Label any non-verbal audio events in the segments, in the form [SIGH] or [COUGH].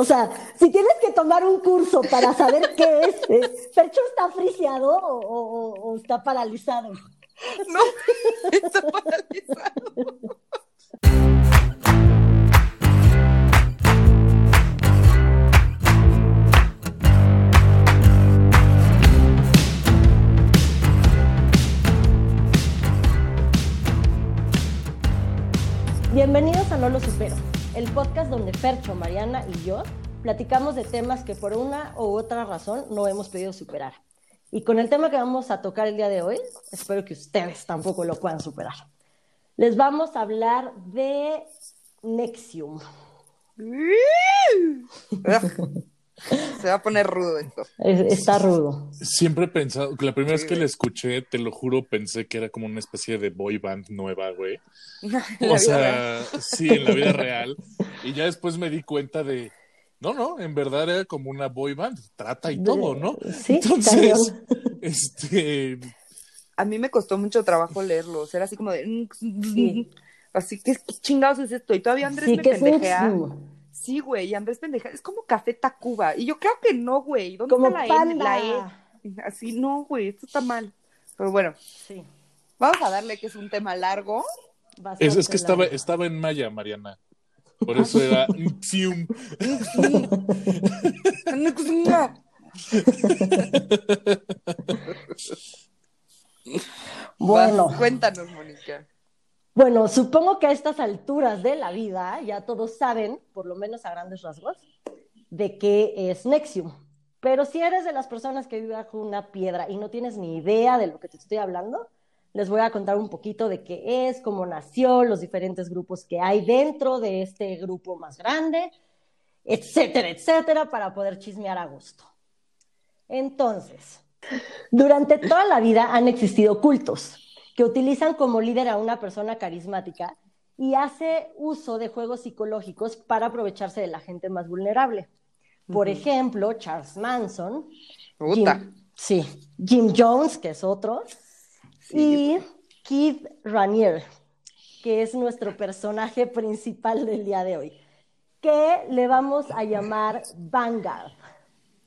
O sea, si tienes que tomar un curso para saber qué es, ¿Percho está friseado o, o- o está paralizado? No, [LAUGHS] está paralizado. Bienvenidos a No Lo Supero, el podcast donde Percho, Mariana y yo platicamos de temas que por una u otra razón no hemos podido superar. Y con el tema que vamos a tocar el día de hoy, espero que ustedes tampoco lo puedan superar. Les vamos a hablar de Nexium. [LAUGHS] Se va a poner rudo esto. Es- Está rudo. Siempre he pensado, que la primera Sí, vez que güey. la escuché, te lo juro, pensé que era como una especie de boy band nueva, güey. [LAUGHS] O sea, real. sí, en la vida real. Y ya después me di cuenta de, no, no, en verdad era como una boy band, trata y todo, ¿no? Sí, Entonces, [LAUGHS] este, A mí me costó mucho trabajo leerlo. Era así como de. Sí. Así que, ¿qué chingados es esto? Y todavía Andrés Sí, me que es pendejea. Nexium. Sí, güey, y Andrés pendejea. Es como Café Tacuba. Y yo creo que no, güey. ¿Dónde Como está la panda. N, la E? Así, no, güey, esto está mal. Pero bueno, Sí, vamos a darle que es un tema largo. es, bastante es que estaba, largo. estaba en maya, Mariana. Por eso era [LAUGHS] Xium. [LAUGHS] Bueno, Vas, cuéntanos, Mónica. Bueno, supongo que a estas alturas de la vida ya todos saben, por lo menos a grandes rasgos, de qué es Nexium. Pero si eres de las personas que vive bajo una piedra y no tienes ni idea de lo que te estoy hablando, les voy a contar un poquito de qué es, cómo nació, los diferentes grupos que hay dentro de este grupo más grande, etcétera, etcétera, para poder chismear a gusto. Entonces, durante toda la vida han existido cultos que utilizan como líder a una persona carismática y hace uso de juegos psicológicos para aprovecharse de la gente más vulnerable. Por ejemplo, Charles Manson. Jim, sí, Jim Jones, que es otro, Sí, y Keith Raniere, que es nuestro personaje principal del día de hoy, que le vamos a llamar Vanguard.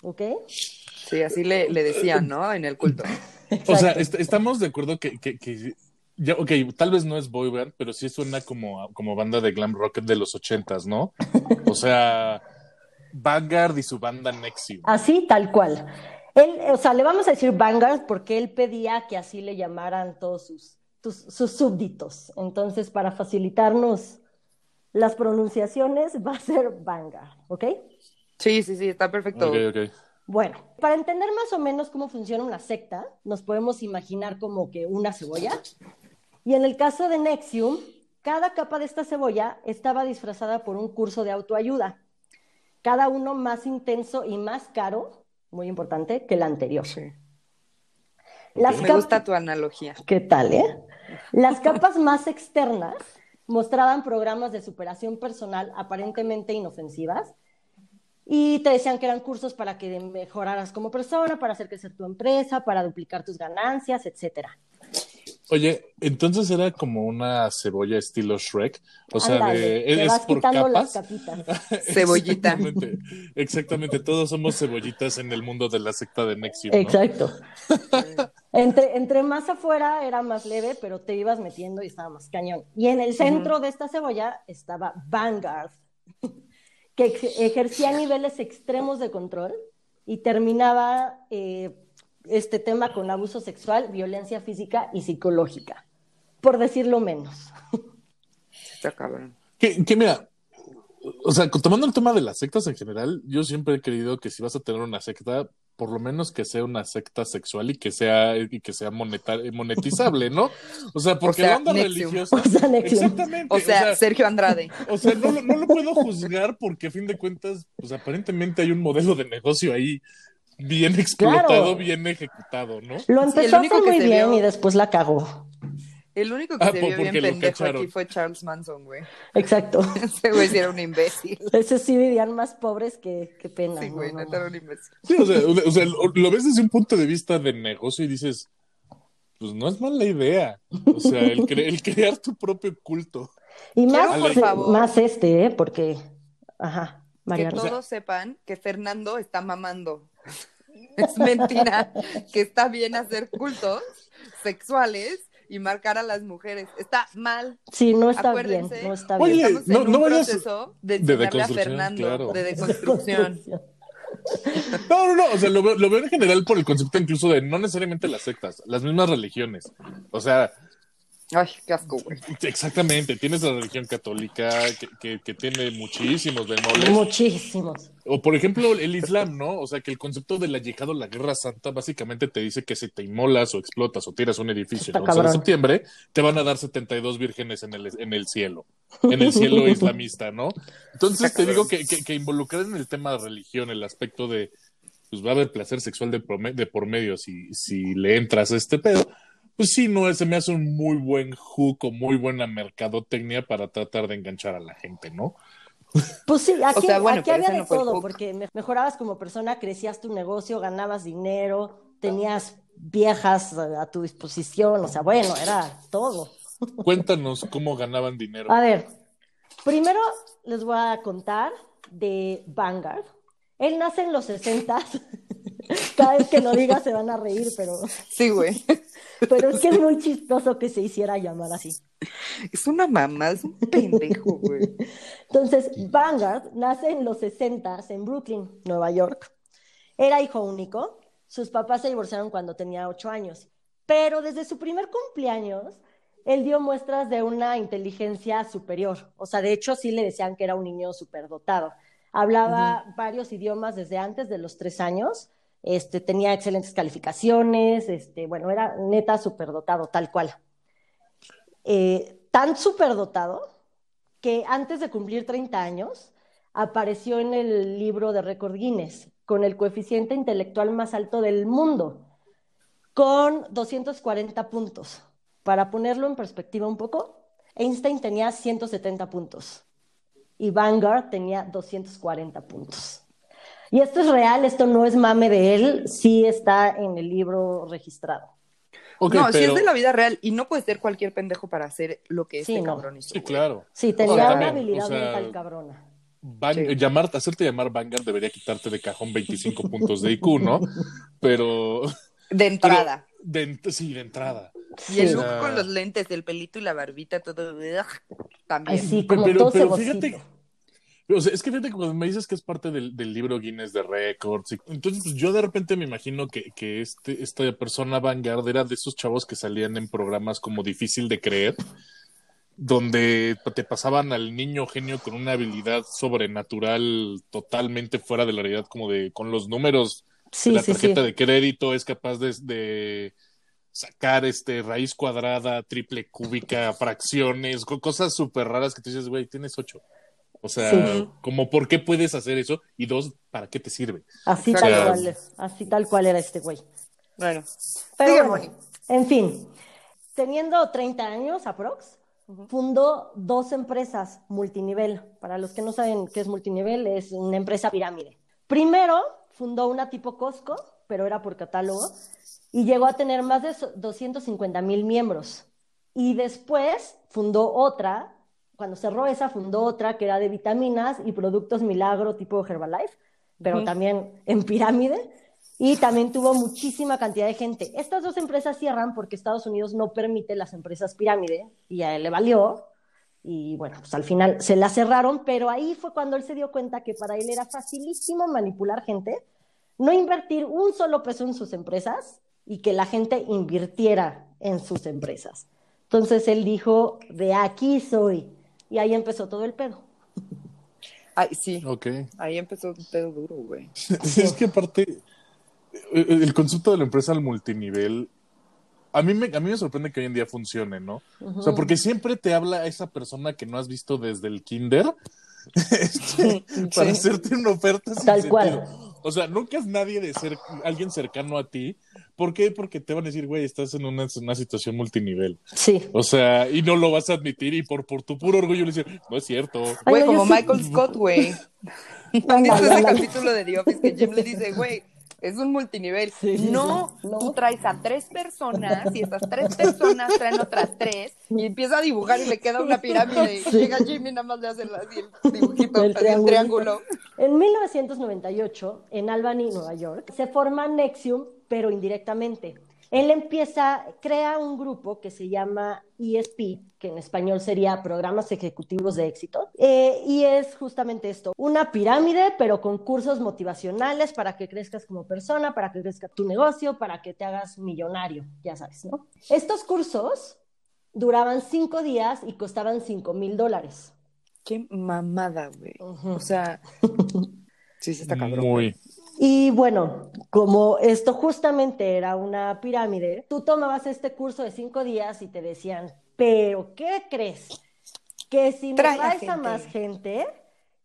¿Ok? Sí, así le, le decían, ¿no? En el culto. [LAUGHS] [LAUGHS] O sea, Exacto. est- estamos de acuerdo que, que, que ya, ok, tal vez no es boy band, pero sí suena como, como banda de glam rock de los ochentas, ¿no? [LAUGHS] O sea, Vanguard y su banda Nexium. Así, tal cual. Él, o sea, le vamos a decir Vanguard porque él pedía que así le llamaran todos sus, tus- sus súbditos. Entonces, para facilitarnos las pronunciaciones, [LAUGHS] va a ser Vanguard, ¿ok? Sí, sí, sí, está perfecto. Ok, ok. Bueno, para entender más o menos cómo funciona una secta, nos podemos imaginar como que una cebolla. Y en el caso de Nexium, cada capa de esta cebolla estaba disfrazada por un curso de autoayuda, cada uno más intenso y más caro, muy importante, que el anterior. Sí. Las Me gusta tu analogía. ¿Qué tal, eh? Las capas más externas mostraban programas de superación personal aparentemente inofensivas y te decían que eran cursos para que mejoraras como persona, para hacer crecer tu empresa, para duplicar tus ganancias, etcétera. Oye, entonces era como una cebolla estilo Shrek. O sea, Ándale, de, te es vas por quitando capas. las capitas. [LAUGHS] [LAUGHS] Cebollita. Exactamente, exactamente. Todos somos cebollitas en el mundo de la secta de Nexium. ¿no? Exacto. [LAUGHS] Entre, entre más afuera era más leve, pero te ibas metiendo y estaba más cañón. Y en el centro de esta cebolla estaba Vanguard, que ex- ejercía niveles extremos de control y terminaba eh, este tema con abuso sexual, violencia física y psicológica, por decirlo menos. Está cabrón. Que, que mira, o sea, tomando el tema de las sectas en general, yo siempre he creído que si vas a tener una secta, por lo menos que sea una secta sexual y que sea, y que sea moneta- monetizable, ¿no? O sea, porque sea, la onda Nexium. religiosa. [LAUGHS] O sea. Exactamente. O sea, Sergio Andrade. [LAUGHS] o sea, no, lo- no lo puedo juzgar porque a fin de cuentas, pues aparentemente hay un modelo de negocio ahí bien explotado, Claro. bien ejecutado, ¿no? Lo empezó a hacer muy bien vio- y después la cagó. El único que Ah, se vio bien pendejo cacharon. aquí fue Charles Manson, güey. Exacto. [LAUGHS] Ese güey sí era un imbécil. Ese sí vivían más pobres que, que pena. Sí, güey, No, neta no. era un imbécil. Sí, o sea, o sea, lo, lo ves desde un punto de vista de negocio y dices, pues no es mala idea. O sea, el, cre- el crear tu propio culto. Y más, Quiero, por favor. más este, ¿eh? Porque, ajá. María que Rosa. todos sepan que Fernando está mamando. [LAUGHS] Es mentira que está bien hacer cultos sexuales y marcar a las mujeres. Está mal. Sí, no está Acuérdense. bien, no está Oye, bien. Estamos no- en no un vayas- proceso de de enseñarle a deconstrucción, Fernando claro. de deconstrucción. No, no, no, o sea, lo, lo veo en general por el concepto incluso de no necesariamente las sectas, las mismas religiones. O sea, Ay, qué asco, güey. [LAUGHS] exactamente, tienes la religión católica que, que, que tiene muchísimos bemoles. Muchísimos. O por ejemplo el Islam, ¿no? O sea, que el concepto del yihad o la guerra santa básicamente te dice que si te inmolas o explotas o tiras un edificio Está el 11 de septiembre, te van a dar 72 vírgenes en el, en el cielo, en el cielo [LAUGHS] islamista, ¿no? Entonces Está te digo que, que, que involucrar en el tema de religión, el aspecto de, pues va a haber placer sexual de por medio si, si le entras a este pedo, pues sí, no, se me hace un muy buen hook o muy buena mercadotecnia para tratar de enganchar a la gente, ¿no? Pues sí, aquí, sea, bueno, aquí pero había de no todo, porque me- mejorabas como persona, crecías tu negocio, ganabas dinero, tenías viejas a, a tu disposición, o sea, bueno, era todo. [LAUGHS] Cuéntanos cómo ganaban dinero. A ver, primero les voy a contar de Vanguard. Él nace en los 60 [LAUGHS] Cada vez que lo diga se van a reír, pero, Sí, güey. [LAUGHS] pero es que es muy chistoso que se hiciera llamar así. Es una mamá, es un pendejo, güey. Entonces, Vanguard nace en los 60 en Brooklyn, Nueva York. Era hijo único. Sus papás se divorciaron cuando tenía ocho años. Pero desde su primer cumpleaños, él dio muestras de una inteligencia superior. O sea, de hecho, sí le decían que era un niño superdotado. Hablaba varios idiomas desde antes de los tres años. Este, tenía excelentes calificaciones. Este, bueno, era neta superdotado, tal cual. Eh, tan superdotado que antes de cumplir 30 años apareció en el libro de récord Guinness con el coeficiente intelectual más alto del mundo, con 240 puntos. Para ponerlo en perspectiva un poco, Einstein tenía 170 puntos y Vanguard tenía 240 puntos. Y esto es real, esto no es mame de él, sí está en el libro registrado. No, si es de la vida real y no puede ser cualquier pendejo para hacer lo que Sí, este no. cabrón hizo. Sí, claro. Sí, tenía O sea, una también, habilidad o sea, mental cabrona. Van- Sí. llamar, hacerte llamar Vanguard debería quitarte de cajón 25 puntos de IQ, ¿no? Pero, [LAUGHS] De entrada. de, sí, de entrada. Y el Sí. look con los lentes, el pelito y la barbita, todo. También. Ay, sí, Pero- como pero- todo pero cebocito. O sea, es que fíjate que cuando me dices que es parte del, del libro Guinness de Records, y- entonces pues, yo de repente me imagino que, que este, esta persona Vanguard era de esos chavos que salían en programas como Difícil de Creer, donde te pasaban al niño genio con una habilidad sobrenatural totalmente fuera de la realidad, como de con los números Sí, de la sí, sí. tarjeta de crédito es capaz de, de sacar este raíz cuadrada, triple cúbica, fracciones, co- cosas súper raras que tú dices, güey, tienes ocho. O sea, Sí. como por qué puedes hacer eso y dos, ¿para qué te sirve? Así tal cual, así tal cual era este güey. Bueno. Pero bueno, en fin, teniendo 30 años aprox, fundó dos empresas multinivel. Para los que no saben qué es multinivel, es una empresa pirámide. Primero fundó una tipo Costco, pero era por catálogo, y llegó a tener más de so- 250 mil miembros. Y después fundó otra, cuando cerró esa, fundó otra que era de vitaminas y productos milagro tipo Herbalife, pero Ujú. también en pirámide. Y también tuvo muchísima cantidad de gente. Estas dos empresas cierran porque Estados Unidos no permite las empresas pirámide y a él le valió. Y bueno, pues al final se la cerraron, pero ahí fue cuando él se dio cuenta que para él era facilísimo manipular gente, no invertir un solo peso en sus empresas y que la gente invirtiera en sus empresas. Entonces él dijo, de aquí soy. Y ahí empezó todo el pedo. Ay, sí. Ok. Ahí empezó un pedo duro, güey. Es que aparte, eh, el concepto de la empresa al multinivel, a mí, me, a mí me sorprende que hoy en día funcione, ¿no? O sea, porque siempre te habla esa persona que no has visto desde el kinder [LAUGHS] este, para Sí. hacerte una oferta sin Tal sentido. O sea, nunca es nadie de ser alguien cercano a ti. ¿Por qué? Porque te van a decir, güey, estás en una, una situación multinivel. Sí. O sea, y no lo vas a admitir y por, por tu puro orgullo le dicen, no es cierto. Güey, como sí- Michael Scott, güey. [LAUGHS] ¿Han visto ese capítulo de The Office que Jim le dice, güey, Es un multinivel. Sí, no. No. tú traes a tres personas y estas tres personas traen otras tres y empieza a dibujar y le queda una pirámide. Sí. Y llega Jimmy nada más le hace el dibujito, El el triángulo. En 1998, en Albany, Nueva York, se forma Nexium, pero indirectamente. Él empieza, crea un grupo que se llama ESP, que en español sería Programas Ejecutivos de Éxito, eh, y es justamente esto, una pirámide, pero con cursos motivacionales para que crezcas como persona, para que crezca tu negocio, para que te hagas millonario, ya sabes, ¿no? Estos cursos duraban cinco días y costaban cinco mil dólares. Qué mamada, güey. O sea, [LAUGHS] sí, sí está cabrón. Muy. Y bueno, como esto justamente era una pirámide, tú tomabas este curso de cinco días y te decían, pero ¿qué crees? Que si me traes a más gente,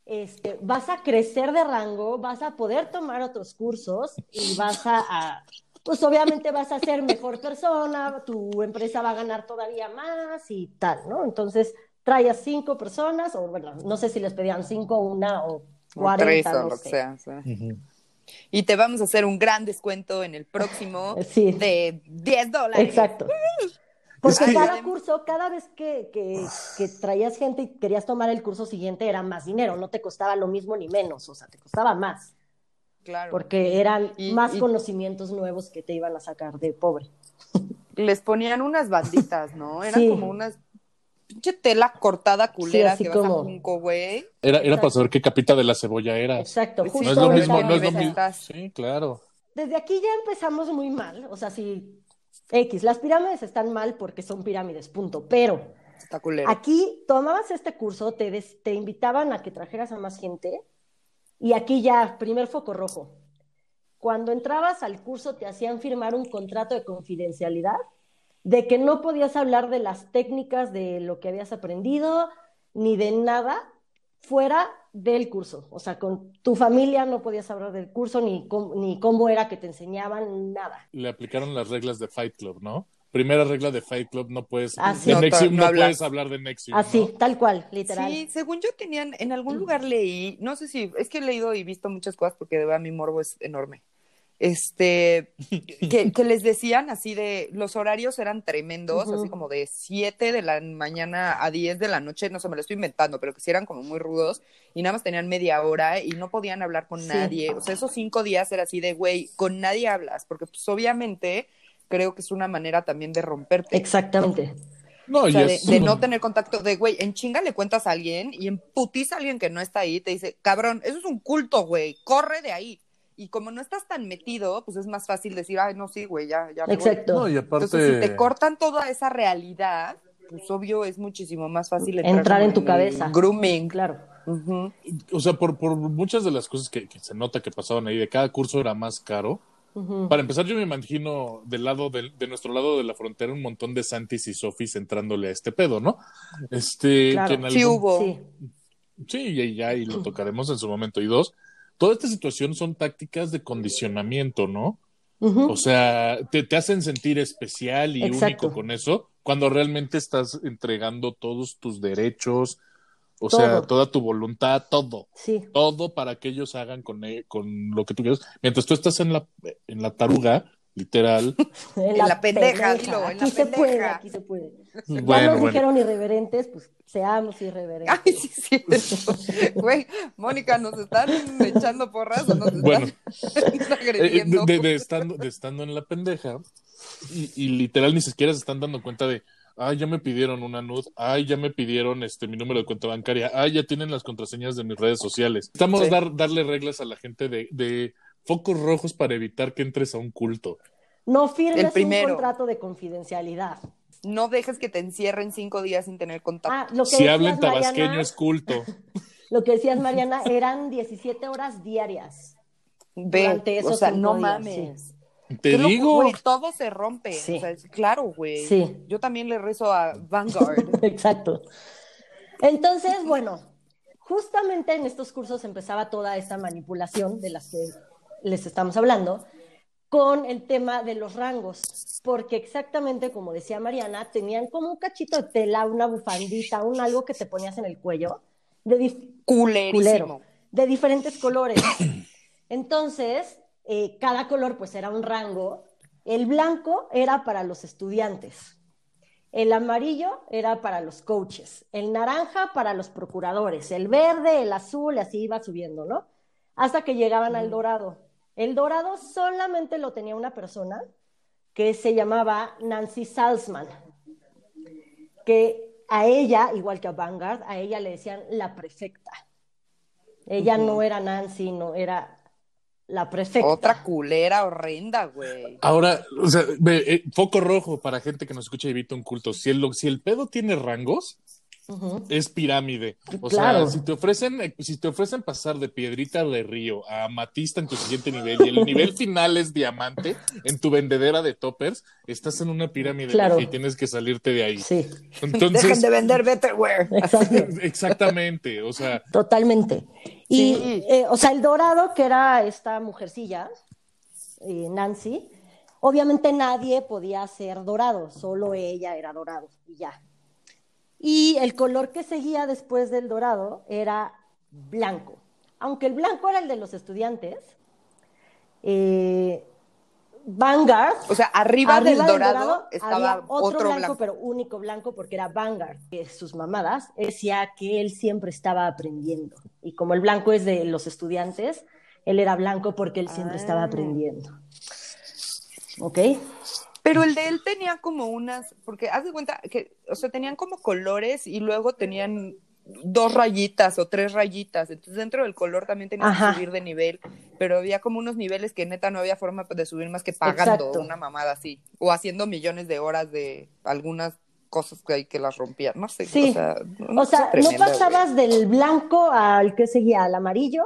este, vas a crecer de rango, vas a poder tomar otros cursos y vas a, a- pues obviamente vas a ser mejor persona, tu empresa va a ganar todavía más y tal, ¿no? Entonces, trae a cinco personas, o bueno, no sé si les pedían cinco, una o O cuarenta, tres o no lo sé. que sea. Ujú. Y te vamos a hacer un gran descuento en el próximo Sí. de 10 dólares. Exacto. [LAUGHS] Porque que- cada curso, cada vez que, que, que traías gente y querías tomar el curso siguiente era más dinero, no te costaba lo mismo ni menos, o sea, te costaba más, Claro. porque eran Y- más y- conocimientos nuevos que te iban a sacar de pobre. [LAUGHS] Les ponían unas banditas, ¿no? Eran Sí. como unas pinche tela cortada culera así que vas como- a Junco, güey. Era, era para saber qué capita de la cebolla era. Exacto, Sí, justo No es lo mismo, no es lo vamos a- mismo. Estás- Sí, claro. Desde aquí ya empezamos muy mal, o sea, si X, las pirámides están mal porque son pirámides, punto, pero Está culero. Aquí tomabas este curso, te, des- te invitaban a que trajeras a más gente y aquí ya, primer foco rojo. Cuando entrabas al curso te hacían firmar un contrato de confidencialidad de que no podías hablar de las técnicas de lo que habías aprendido ni de nada fuera del curso. O sea, con tu familia no podías hablar del curso ni, cómo- ni cómo era que te enseñaban, nada. Le aplicaron las reglas de Fight Club, ¿no? Primera regla de Fight Club, no puedes, Ah, sí. de No, Nexium, no puedes hablar de Nexium. Así, ¿no? tal cual, literal. Sí, según yo tenían, en algún lugar leí, no sé si, es que he leído y visto muchas cosas porque de verdad mi morbo es enorme. Este, [LAUGHS] que, que les decían así de, los horarios eran tremendos, así como de 7 de la mañana a 10 de la noche, no sé, me lo estoy inventando, pero que sí eran como muy rudos y nada más tenían media hora y no podían hablar con Sí. nadie. O sea, esos cinco días era así de, güey, con nadie hablas, porque pues obviamente creo que es una manera también de romperte. Exactamente. No, O y sea, de no tener contacto, de güey, en chinga le cuentas a alguien y en putiza a alguien que no está ahí, te dice, cabrón, eso es un culto, güey, corre de ahí. Y como no estás tan metido, pues es más fácil decir, ay, no, sí, güey, ya, ya. me voy". Exacto. No, y aparte. Entonces, si te cortan toda esa realidad, pues obvio es muchísimo más fácil entrar, en tu cabeza. Grooming. Claro. O sea, por, por muchas de las cosas que, que se nota que pasaban ahí, de cada curso era más caro. Para empezar, yo me imagino del lado del- de, nuestro lado de la frontera un montón de Santis y Sofis entrándole a este pedo, ¿no? Este, Claro. que en Sí hubo. Sí. Sí, y ya, y lo tocaremos en su momento. Y dos, toda esta situación son tácticas de condicionamiento, ¿no? O sea, te, te hacen sentir especial y Exacto. único con eso, cuando realmente estás entregando todos tus derechos, o sea, toda tu voluntad, todo, Sí. todo para que ellos hagan con, e- con lo que tú quieras. Mientras tú estás en la, en la taruga, literal. [LAUGHS] En, la pendeja, dilo, en aquí la se pendeja. puede, aquí se puede. ya bueno, nos bueno. dijeron irreverentes, pues seamos irreverentes. Ay, sí, sí. Güey, Mónica, ¿nos están echando porras o nos están Bueno. [LAUGHS] Eh, agrediendo? de, de- de estando, de estando en la pendeja, y, y literal ni siquiera se están dando cuenta de, ay, ya me pidieron una nud, ay, ya me pidieron este mi número de cuenta bancaria, ay, ya tienen las contraseñas de mis redes sociales. Estamos Sí. dar, darle reglas a la gente de, de focos rojos para evitar que entres a un culto. No firmes El primero. un contrato de confidencialidad. No dejes que te encierren cinco días sin tener contacto. Ah, lo que Si hablan tabasqueño Mariana, es culto. [LAUGHS] lo que decías, Mariana, eran 17 horas diarias. Ve, durante o esos sea, cinco no días, mames. Te digo, güey, todo se rompe. Sí. O sea, es- claro, güey. Sí. Yo también le rezo a Vanguard. [LAUGHS] Exacto. Entonces, bueno, justamente en estos cursos empezaba toda esta manipulación de las que les estamos hablando con el tema de los rangos, porque exactamente como decía Mariana, tenían como un cachito de tela, una bufandita, un algo que te ponías en el cuello, de culero, de diferentes colores. [COUGHS] Entonces, eh, cada color pues era un rango. El blanco era para los estudiantes, el amarillo era para los coaches, el naranja para los procuradores, el verde, el azul, así iba subiendo, ¿no? Hasta que llegaban al dorado. El dorado solamente lo tenía una persona que se llamaba Nancy Salzman, que a ella, igual que a Vanguard, a ella le decían la prefecta. Ella no era Nancy, no era la prefecta. Otra culera horrenda, güey. Ahora, o sea, ve, eh, foco rojo para gente que nos escucha y evita un culto. Si el, si el pedo tiene rangos, Es pirámide. O Claro. sea, si te ofrecen, eh, si te ofrecen pasar de piedrita de río a amatista en tu siguiente nivel y el nivel final es diamante en tu vendedera de toppers, estás en una pirámide Claro. y tienes que salirte de ahí. Sí, Dejen de vender Betterware. [LAUGHS] exactamente. O sea, Totalmente. Y, Sí. eh, o sea, el dorado, que era esta mujercilla, eh, Nancy, obviamente nadie podía ser dorado, solo ella era dorado y ya. Y el color que seguía después del dorado era blanco. Aunque el blanco era el de los estudiantes, eh, Vanguard O sea, arriba, del dorado, dorado estaba había otro, otro blanco, blanco. pero único blanco porque era Vanguard, que sus mamadas decía que él siempre estaba aprendiendo. Y como el blanco es de los estudiantes, él era blanco porque él siempre Ah. estaba aprendiendo. ¿Ok? Pero el de él tenía como unas, porque haz de cuenta que, o sea, tenían como colores y luego tenían dos rayitas o tres rayitas. Entonces dentro del color también tenías Ajá. que subir de nivel, pero había como unos niveles que neta no había forma de subir más que pagando Exacto. una mamada así. O haciendo millones de horas de algunas cosas que hay que las rompían. No sé. Sí. O sea, O sea, no güey. pasabas del blanco al que seguía, al amarillo,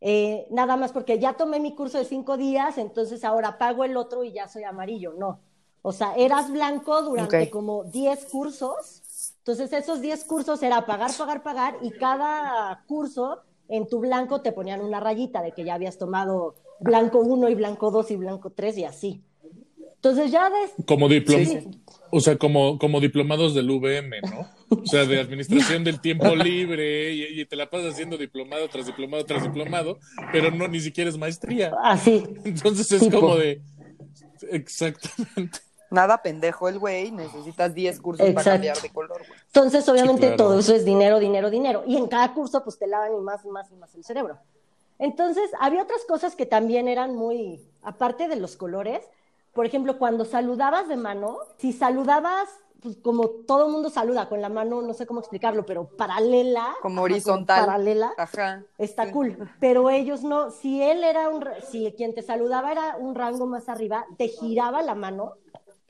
eh, nada más porque ya tomé mi curso de cinco días, entonces ahora pago el otro y ya soy amarillo. No. O sea, eras blanco durante como 10 cursos. Entonces, esos 10 cursos era pagar, pagar, pagar, y cada curso en tu blanco te ponían una rayita de que ya habías tomado blanco 1 y blanco 2 y blanco 3 y así. Entonces, ya de, como diplom Sí. o sea, como, como diplomados del VM, ¿no? O sea, de administración del tiempo [LAUGHS] libre y, y te la pasas haciendo diplomado tras diplomado tras diplomado, pero no ni siquiera es maestría. así. Entonces es Tipo. como de exactamente. Nada pendejo el güey, necesitas 10 cursos para Exacto. cambiar de color, güey. Entonces, obviamente, claro. todo eso es dinero, dinero, dinero. Y en cada curso, pues te lavan y más y más y más el cerebro. Entonces, había otras cosas que también eran muy, aparte de los colores, por ejemplo, cuando saludabas de mano, si saludabas, pues como todo mundo saluda con la mano, no sé cómo explicarlo, pero paralela. Como horizontal. paralela. Ajá. Está Sí. cool, pero ellos no, si él era un, si quien te saludaba era un rango más arriba, te giraba la mano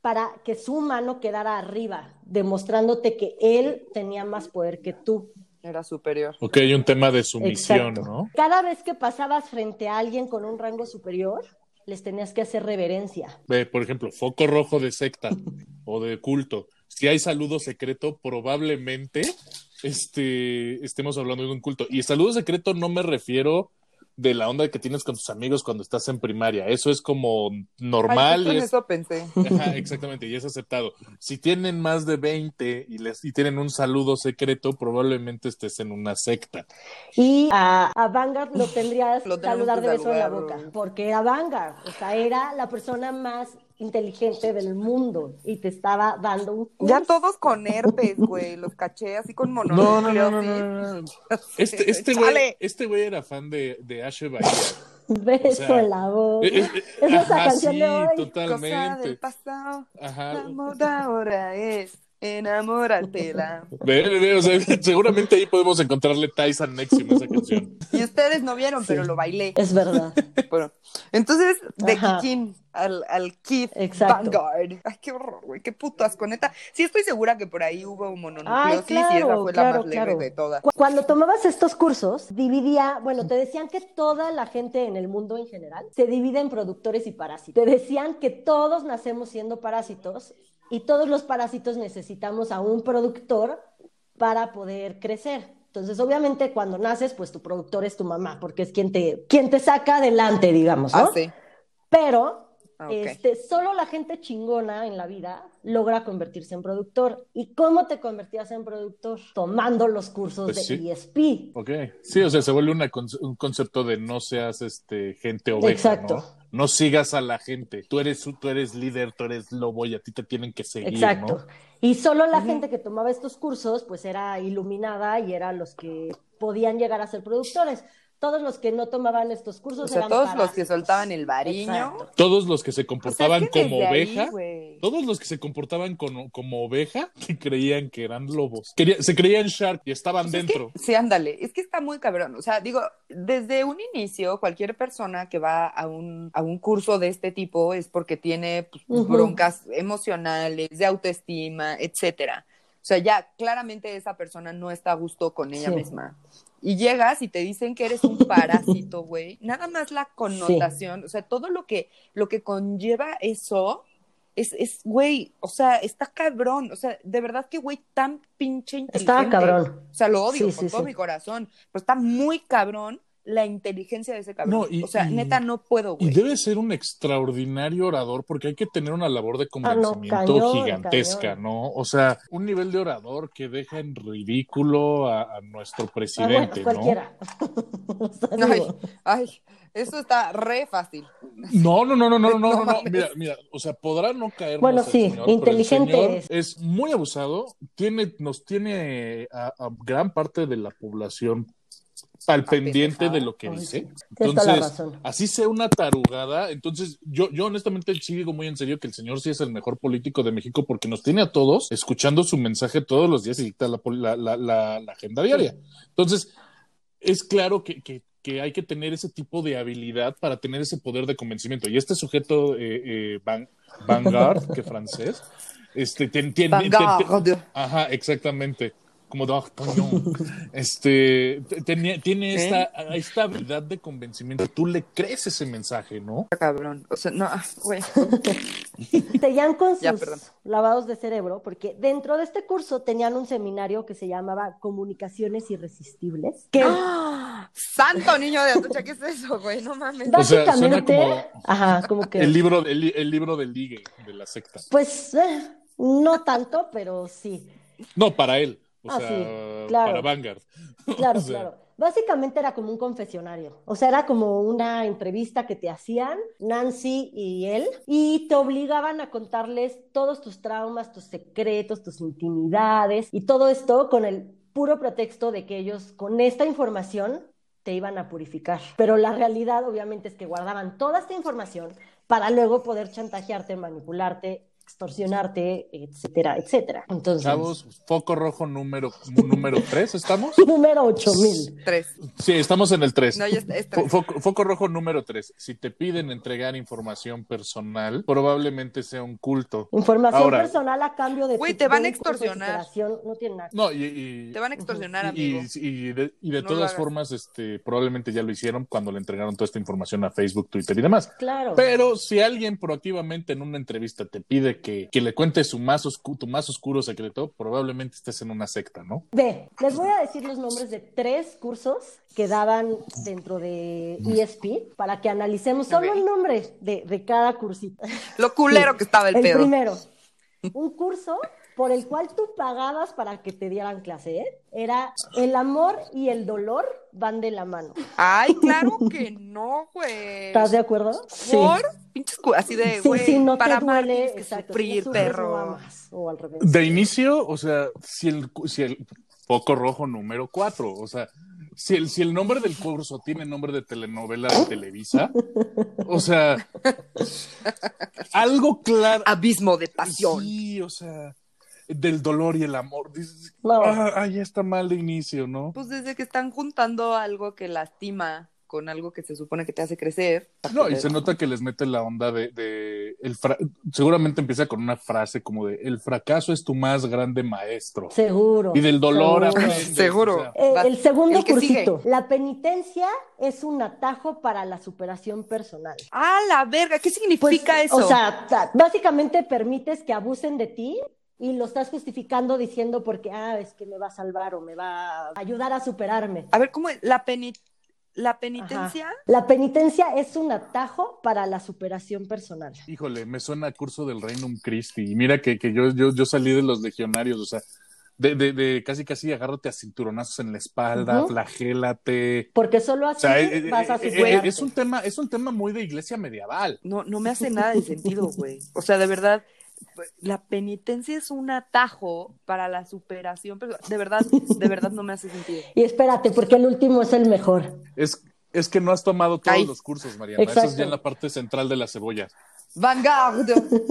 para que su mano quedara arriba, demostrándote que él tenía más poder que tú. Era superior. Ok, hay un tema de sumisión, Exacto. ¿no? Cada vez que pasabas frente a alguien con un rango superior, les tenías que hacer reverencia. Ve, por ejemplo, foco rojo de secta o de culto. Si hay saludo secreto, probablemente este, estemos hablando de un culto. Y saludo secreto no me refiero de la onda que tienes con tus amigos cuando estás en primaria. Eso es como Ay, normal justo y en es eso pensé. [LAUGHS] Ajá, exactamente, y es aceptado. Si tienen más de 20 y, les, y tienen un saludo secreto, probablemente estés en una secta. Y a, a Vanguard lo tendrías [LAUGHS] Lo saludar de beso en la boca, porque era Vanguard, o sea, era la persona más inteligente del mundo y te estaba dando un curso. Ya todos con herpes, güey. Los caché así con No, no, no, no, mononucleosis. no, no. Este, [LAUGHS] este güey, este güey era fan de, de Ashe Bahía. Beso O sea, en la boca. Eh, eh, Es esa ajá, canción sí, de hoy. Cosa totalmente. del pasado. Ajá. La moda ahora es enamóratela. Ve, ve, o sea, [LAUGHS] seguramente ahí podemos encontrarle a Nexium a esa canción. Y ustedes no vieron, pero lo bailé. Es verdad. [LAUGHS] Bueno, entonces, de Ajá. Kikín al, al Keith Exacto. Vanguard. Ay, qué horror, güey, qué putas, con neta. Sí estoy segura que por ahí hubo mononucleosis Ay, y esa claro, fue la claro, más leve claro. de todas. Cu- Cuando tomabas estos cursos, dividía, bueno, te decían que toda la gente en el mundo en general se divide en productores y parásitos. Te decían que todos nacemos siendo parásitos y todos los parásitos necesitamos a un productor para poder crecer. Entonces, obviamente, cuando naces, pues tu productor es tu mamá, porque es quien te, quien te saca adelante, digamos, ¿no? Ah, sí. Pero Ah, este, solo la gente chingona en la vida logra convertirse en productor. ¿Y cómo te convertías en productor? Tomando los cursos Pues de sí. ESP. Ok. Sí, o sea, se vuelve una un concepto de no seas este gente oveja, Exacto. ¿no? No sigas a la gente. Tú eres, tú eres líder, tú eres lobo y a ti te tienen que seguir, Exacto. ¿no? Y solo la gente que tomaba estos cursos, pues era iluminada y eran los que podían llegar a ser productores. Todos los que no tomaban estos cursos O sea, eran todos los que soltaban el. Exacto. Todos los que se O sea, comportaban es que como ahí, oveja, todos los que se comportaban como, como oveja, [LAUGHS] que creían que eran lobos. Quería- se creían Shark y estaban Pues es dentro. que- sí, ándale, es que está muy cabrón. O sea, digo, desde un inicio, cualquier persona que va a un, a un curso de este tipo es porque tiene pues, broncas emocionales, de autoestima, etcétera. O sea, ya claramente esa persona no está a gusto con ella Sí. misma. Y llegas y te dicen que eres un [LAUGHS] parásito, güey. Nada más la connotación, o sea, todo lo que, lo que conlleva eso es, es, güey, o sea, está cabrón. O sea, de verdad que, güey, tan pinche inteligente. Estaba cabrón. O sea, lo odio Sí, con sí, todo mi corazón, pero está muy cabrón la inteligencia de ese cabrón. No, y- o sea, y- neta, no puedo, Y debe ser un extraordinario orador porque hay que tener una labor de Ah, no, convencimiento cañón, gigantesca, cañón. ¿no? O sea, un nivel de orador que deja en ridículo a, a nuestro Ah, bueno, presidente, ¿no? cualquiera. [LAUGHS] O sea, Ay, ay, eso está re fácil. No, no, no, no, no, no, No no, no. [LAUGHS] Mira, mira, o sea, podrá no caer. Bueno, sí, inteligente es. es muy abusado, tiene, nos tiene a, a gran parte de la población al pendiente de lo que Ay, dice. Entonces, así sea una tarugada, entonces yo, yo honestamente sí digo muy en serio que el señor sí es el mejor político de México porque nos tiene a todos escuchando su mensaje todos los días y dicta la, la, la, la- la agenda diaria. Entonces, es claro que, que, que hay que tener ese tipo de habilidad para tener ese poder de convencimiento. Y este sujeto, eh, eh, Van- Vanguard, que francés, este, tien- tien- Vanguard. ajá, exactamente. Como D'Artagnan. [LAUGHS] Este, te- tenía- tiene ¿Eh? esta, esta habilidad de convencimiento. Tú le crees ese mensaje, ¿no? Cabrón. O sea, no, güey. [LAUGHS] Seguían con Ya, sus perdón. lavados de cerebro, porque dentro de este curso tenían un seminario que se llamaba Comunicaciones Irresistibles, que ¡Ah! Santo niño de Atocha, ¿qué es eso, güey? No mames. O sea, suena básicamente, como- ajá, como que, El libro, el, li- el libro del ligue de la secta. pues, eh, no tanto, pero sí. No, para él. O Ah, sea, sí, claro. para Vanguard. [LAUGHS] Claro, O sea, claro. Básicamente era como un confesionario, o sea, era como una entrevista que te hacían Nancy y él y te obligaban a contarles todos tus traumas, tus secretos, tus intimidades y todo esto con el puro pretexto de que ellos con esta información te iban a purificar. Pero la realidad obviamente es que guardaban toda esta información para luego poder chantajearte, manipularte, extorsionarte, etcétera, etcétera. Entonces, Chavos, foco rojo número, número 3, ¿estamos? [LAUGHS] número 8000. Tres. Sí, estamos en el 3. No, ya está, es. Foco, foco rojo número 3. Si te piden entregar información personal, probablemente sea un culto. Información Ahora- personal a cambio de Güey, te van a extorsionar. No tiene nada. No, y, y- Te van a extorsionar, y- amigo. y- y de, y de No lo todas formas, este, probablemente ya lo hicieron cuando le entregaron toda esta información a Facebook, Twitter y demás. Claro. Pero si alguien proactivamente en una entrevista te pide que, que le cuentes su más tu más oscuro secreto, probablemente estés en una secta, ¿no? Ve, les voy a decir los nombres de tres cursos que daban dentro de ESP para que analicemos solo Ok. el nombre de, de cada cursito. Lo culero que estaba el, El pedo. primero, un curso por el cual tú pagabas para que te dieran clase, ¿eh? Era el amor y el dolor van de la mano. Ay, claro [LAUGHS] que no, güey. ¿Estás de acuerdo? ¿Por? Pinches cu- así de, Sí, güey, sí, no para te amar duele, que exacto. sufrir, no perro. o al revés. De inicio, o sea, si el, si el foco rojo número 4, o sea, si el, si el nombre del curso tiene nombre de telenovela de Televisa, o sea, [LAUGHS] algo claro. Abismo de pasión. Sí, o sea, del dolor y el amor. Dices, No. ah, ya está mal de inicio, ¿no? Pues desde que están juntando algo que lastima con algo que se supone que te hace crecer. No, y se nota que les mete la onda de, de el fra- seguramente empieza con una frase como de el fracaso es tu más grande maestro. Seguro. Y del dolor seguro. aprendes, [LAUGHS] Seguro. o sea, Eh, el segundo El cursito. sigue. La penitencia es un atajo para la superación personal. Ah, la verga, ¿qué significa Pues, eso? O sea, básicamente permites que abusen de ti y lo estás justificando diciendo porque, ah, es que me va a salvar o me va a ayudar a superarme. a ver, ¿cómo es? La, peni- la Ajá. penitencia. La penitencia es un atajo para la superación personal. Híjole, me suena a curso del Reino Christi. Y mira que, que yo, yo, yo salí de los legionarios, o sea, de, de, de casi casi agárrate a cinturonazos en la espalda, Ujú. flagélate. Porque solo O así sea, eh, vas a eh, eh, superarte. es un tema, es un tema muy de iglesia medieval. No, no me hace nada de sentido, güey. O sea, de verdad, la penitencia es un atajo para la superación, pero de verdad, de verdad no me hace sentido. Y espérate, porque el último es el mejor. Es, es que no has tomado todos Ay. los cursos, Mariana. Eso es Exacto. ya en la parte central de la cebolla. Vanguard,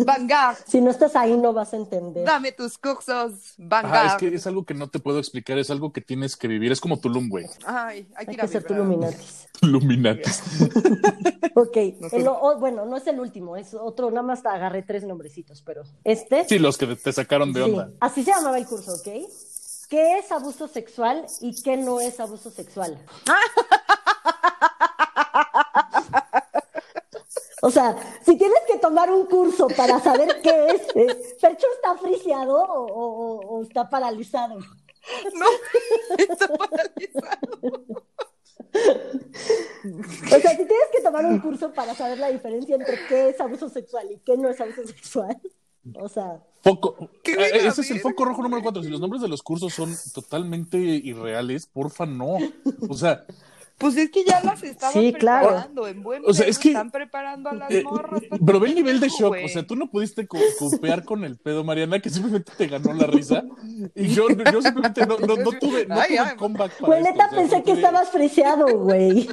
Vanguard, Si no estás ahí, no vas a entender. dame tus cursos, Ajá, Vanguard. es que es algo que no te puedo explicar, es algo que tienes que vivir. Es como Tulum, güey. Ay, hay que Hay ir a que ser vibrar. Illuminatis. Illuminatis. [LAUGHS] [LAUGHS] Ok, [LAUGHS] el o- o- bueno, no es el último, es otro, nada más agarré tres nombrecitos, pero este. Sí, los que te sacaron de Sí, onda. así se llamaba el curso, ¿ok? ¿Qué es abuso sexual y qué no es abuso sexual? O sea, si tienes que tomar un curso para saber qué es, eh, ¿Percho está friseado o, o- o- o está paralizado? No, está paralizado. O sea, si tienes que tomar un curso para saber la diferencia entre qué es abuso sexual y qué no es abuso sexual, o sea, Foco. Eh, ese es el foco rojo número cuatro. Si los nombres de los cursos son totalmente irreales, porfa, no. O sea, Pues es que ya las estaban Sí, claro. preparando en buen O sea, es que- están preparando a las eh, morras. para pero ve el nivel de shock. güey. O sea, tú no pudiste co- [LAUGHS] copear con el pedo, Mariana, que simplemente te ganó la risa. Y yo, yo simplemente no, no, no tuve, no Ay, tuve ay. comeback para güey, esto. neta O sea, pensé no que tuve- estabas friseado, güey.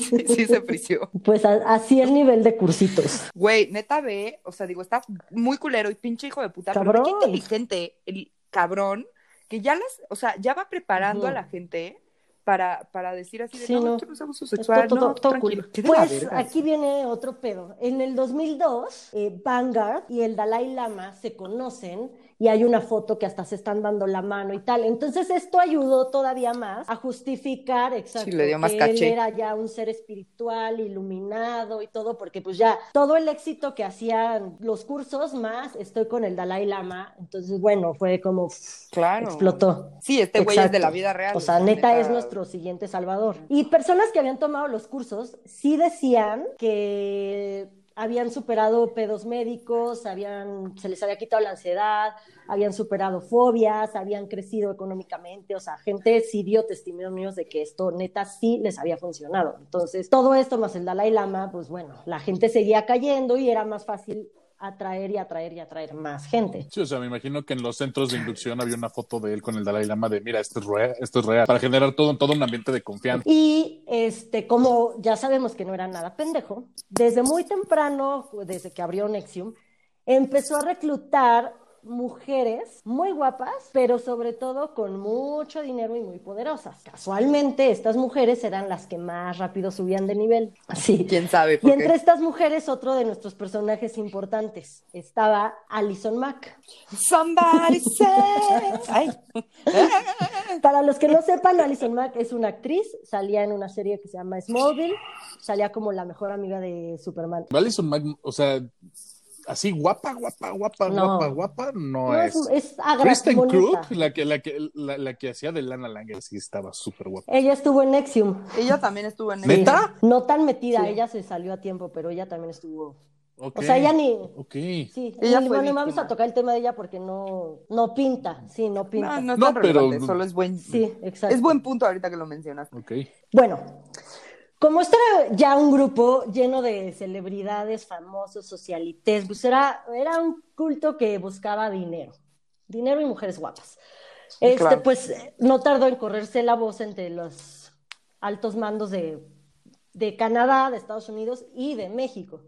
sí, sí se frició. Pues a- así el nivel de cursitos. Güey, neta ve, o sea, digo, está muy culero y pinche hijo de puta, pero Cabrón. qué inteligente el cabrón que ya las, o sea, ya va preparando a la gente para, para decir así de, Sí, no, no. no abuso sexual, no, Pues aquí viene otro pedo. En el 2002, eh, Vanguard y el Dalai Lama se conocen y hay una foto que hasta se están dando la mano y tal. Entonces esto ayudó todavía más a justificar, exacto, Sí, le dio más que caché. él era ya un ser espiritual, iluminado y todo, porque pues ya todo el éxito que hacían los cursos más estoy con el Dalai Lama. Entonces, bueno, fue como Claro. explotó. Sí, este güey es de la vida real. O sea, neta es nuestro siguiente salvador. Y personas que habían tomado los cursos sí decían que habían superado pedos médicos, habían, se les había quitado la ansiedad, habían superado fobias, habían crecido económicamente, o sea, gente sí dio testimonios de que esto neta sí les había funcionado. Entonces, todo esto más el Dalai Lama, pues bueno, la gente seguía cayendo y era más fácil atraer y atraer y atraer más gente. Sí, o sea, me imagino que en los centros de inducción había una foto de él con el Dalai Lama de, mira, esto es real, esto es real, para generar todo, todo un ambiente de confianza. Y este, como ya sabemos que no era nada pendejo, desde muy temprano, desde que abrió Nexium, empezó a reclutar mujeres muy guapas, pero sobre todo con mucho dinero y muy poderosas. Casualmente, estas mujeres eran las que más rápido subían de nivel. [LAUGHS] Sí. ¿Quién sabe Y por entre qué? estas mujeres, otro de nuestros personajes importantes estaba Alison Mack. Somebody. [LAUGHS] Ay, [LAUGHS] Para los que no sepan, Alison Mack es una actriz, salía en una serie que se llama Smallville, salía como la mejor amiga de Superman. Alison Mack, o sea, así guapa, guapa, guapa, No. guapa, guapa, no, No, es. es, Kristen. Krug, la que, la, que, la, la que hacía de Lana Langer, sí estaba súper guapa. Ella estuvo en Nexium. ella también estuvo en... Sí. ¿Neta? No tan metida, Sí. ella se salió a tiempo, pero ella también estuvo. Ok. O sea, ella ni. Ok. Sí, Ella ni- fue bueno, vamos a tocar el tema de ella porque no, no pinta. Sí, no pinta. No, no es No, tan pero- solo es buen... Sí, exacto. Es buen punto ahorita que lo mencionas. Ok. Bueno, como esto era ya un grupo lleno de celebridades, famosos, socialites, pues era, era un culto que buscaba dinero, dinero y mujeres guapas. Este, Claro. pues no tardó en correrse la voz entre los altos mandos de, de Canadá, de Estados Unidos y de México.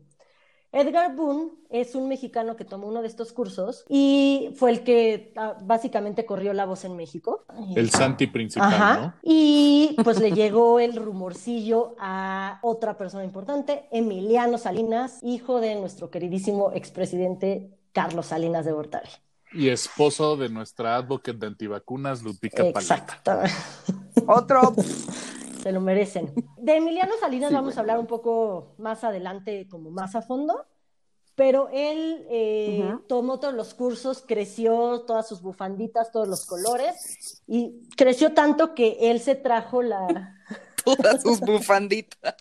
Edgar Boone es un mexicano que tomó uno de estos cursos y fue el que ah, básicamente corrió la voz en México. El Santi principal, Ajá. ¿no? Y pues le llegó el rumorcillo a otra persona importante, Emiliano Salinas, hijo de nuestro queridísimo expresidente Carlos Salinas de Gortari. Y esposo de nuestra advocate de antivacunas, Ludvika Paleta. Exacto. Otro... [LAUGHS] Se lo merecen. De Emiliano Salinas Sí, vamos a hablar un poco más adelante, como más a fondo. Pero él eh, tomó todos los cursos, creció todas sus bufanditas, todos los colores, y creció tanto que él se trajo la, [LAUGHS] todas sus bufanditas.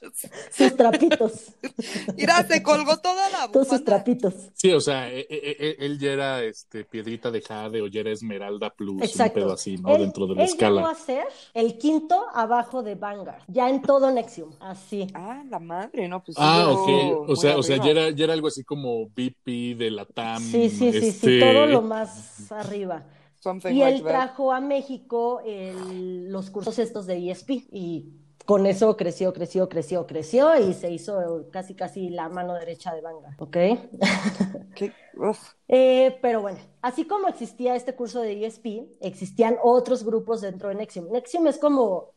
Sus trapitos. [LAUGHS] Mira, se colgó toda la Todos sus bufanda. trapitos. Sí, o sea, e- e- e- él ya era este, piedrita de jade o ya era esmeralda plus, Exacto. un pedo así, ¿no? Él- Dentro de la él llegó escala. a ser el quinto abajo de Vanguard, ya en todo Nexium, así. Ah, la madre, no, pues sí Ah, llegó ok. O sea, o sea, ya era, ya era algo así como VP de la TAM. Sí, sí, sí, sí, este, todo lo más arriba. Something Y él trajo a México el- los cursos estos de ESP y con eso creció, creció, creció, creció y se hizo casi, casi la mano derecha de Vanguard, ¿ok? [LAUGHS] Eh, pero bueno, así como existía este curso de ESP, existían otros grupos dentro de Nexium. Nexium es como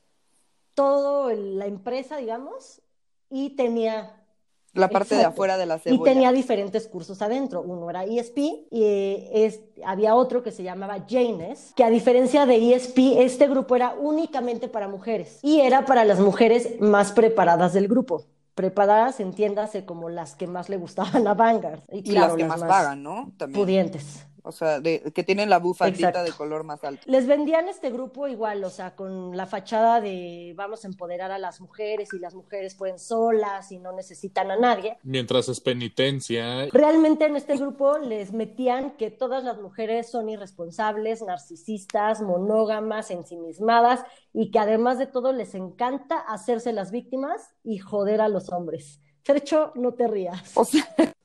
todo el- la empresa, digamos, y tenía La parte de afuera de la y cebolla. tenía diferentes cursos adentro. Uno era ESP y eh, es, había otro que se llamaba Janes, que a diferencia de ESP, este grupo era únicamente para mujeres y era para las mujeres más preparadas del grupo. Preparadas, entiéndase, como las que más le gustaban a Vanguard. Y, Y claro, las que más, pagan, ¿no? También. Pudientes. O sea, de, que tienen la bufandita Exacto. de color más alto. Les vendían este grupo igual, o sea, con la fachada de vamos a empoderar a las mujeres y las mujeres pueden solas y no necesitan a nadie. Mientras es penitencia. Realmente en este grupo les metían que todas las mujeres son irresponsables, narcisistas, monógamas, ensimismadas y que además de todo les encanta hacerse las víctimas y joder a los hombres. Fercho, no te rías. O sea,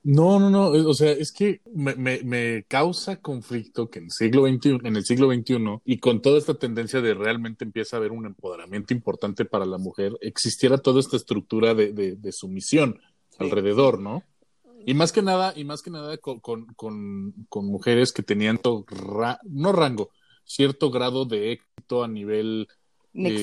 No, no, no. O sea, es que me, me, me causa conflicto que en el siglo XXI, en el siglo XXI, y con toda esta tendencia de realmente empieza a haber un empoderamiento importante para la mujer, existiera toda esta estructura de, de, de sumisión alrededor, ¿no? Y más que nada, y más que nada con, con, con, con mujeres que tenían ra- no rango, cierto grado de éxito a nivel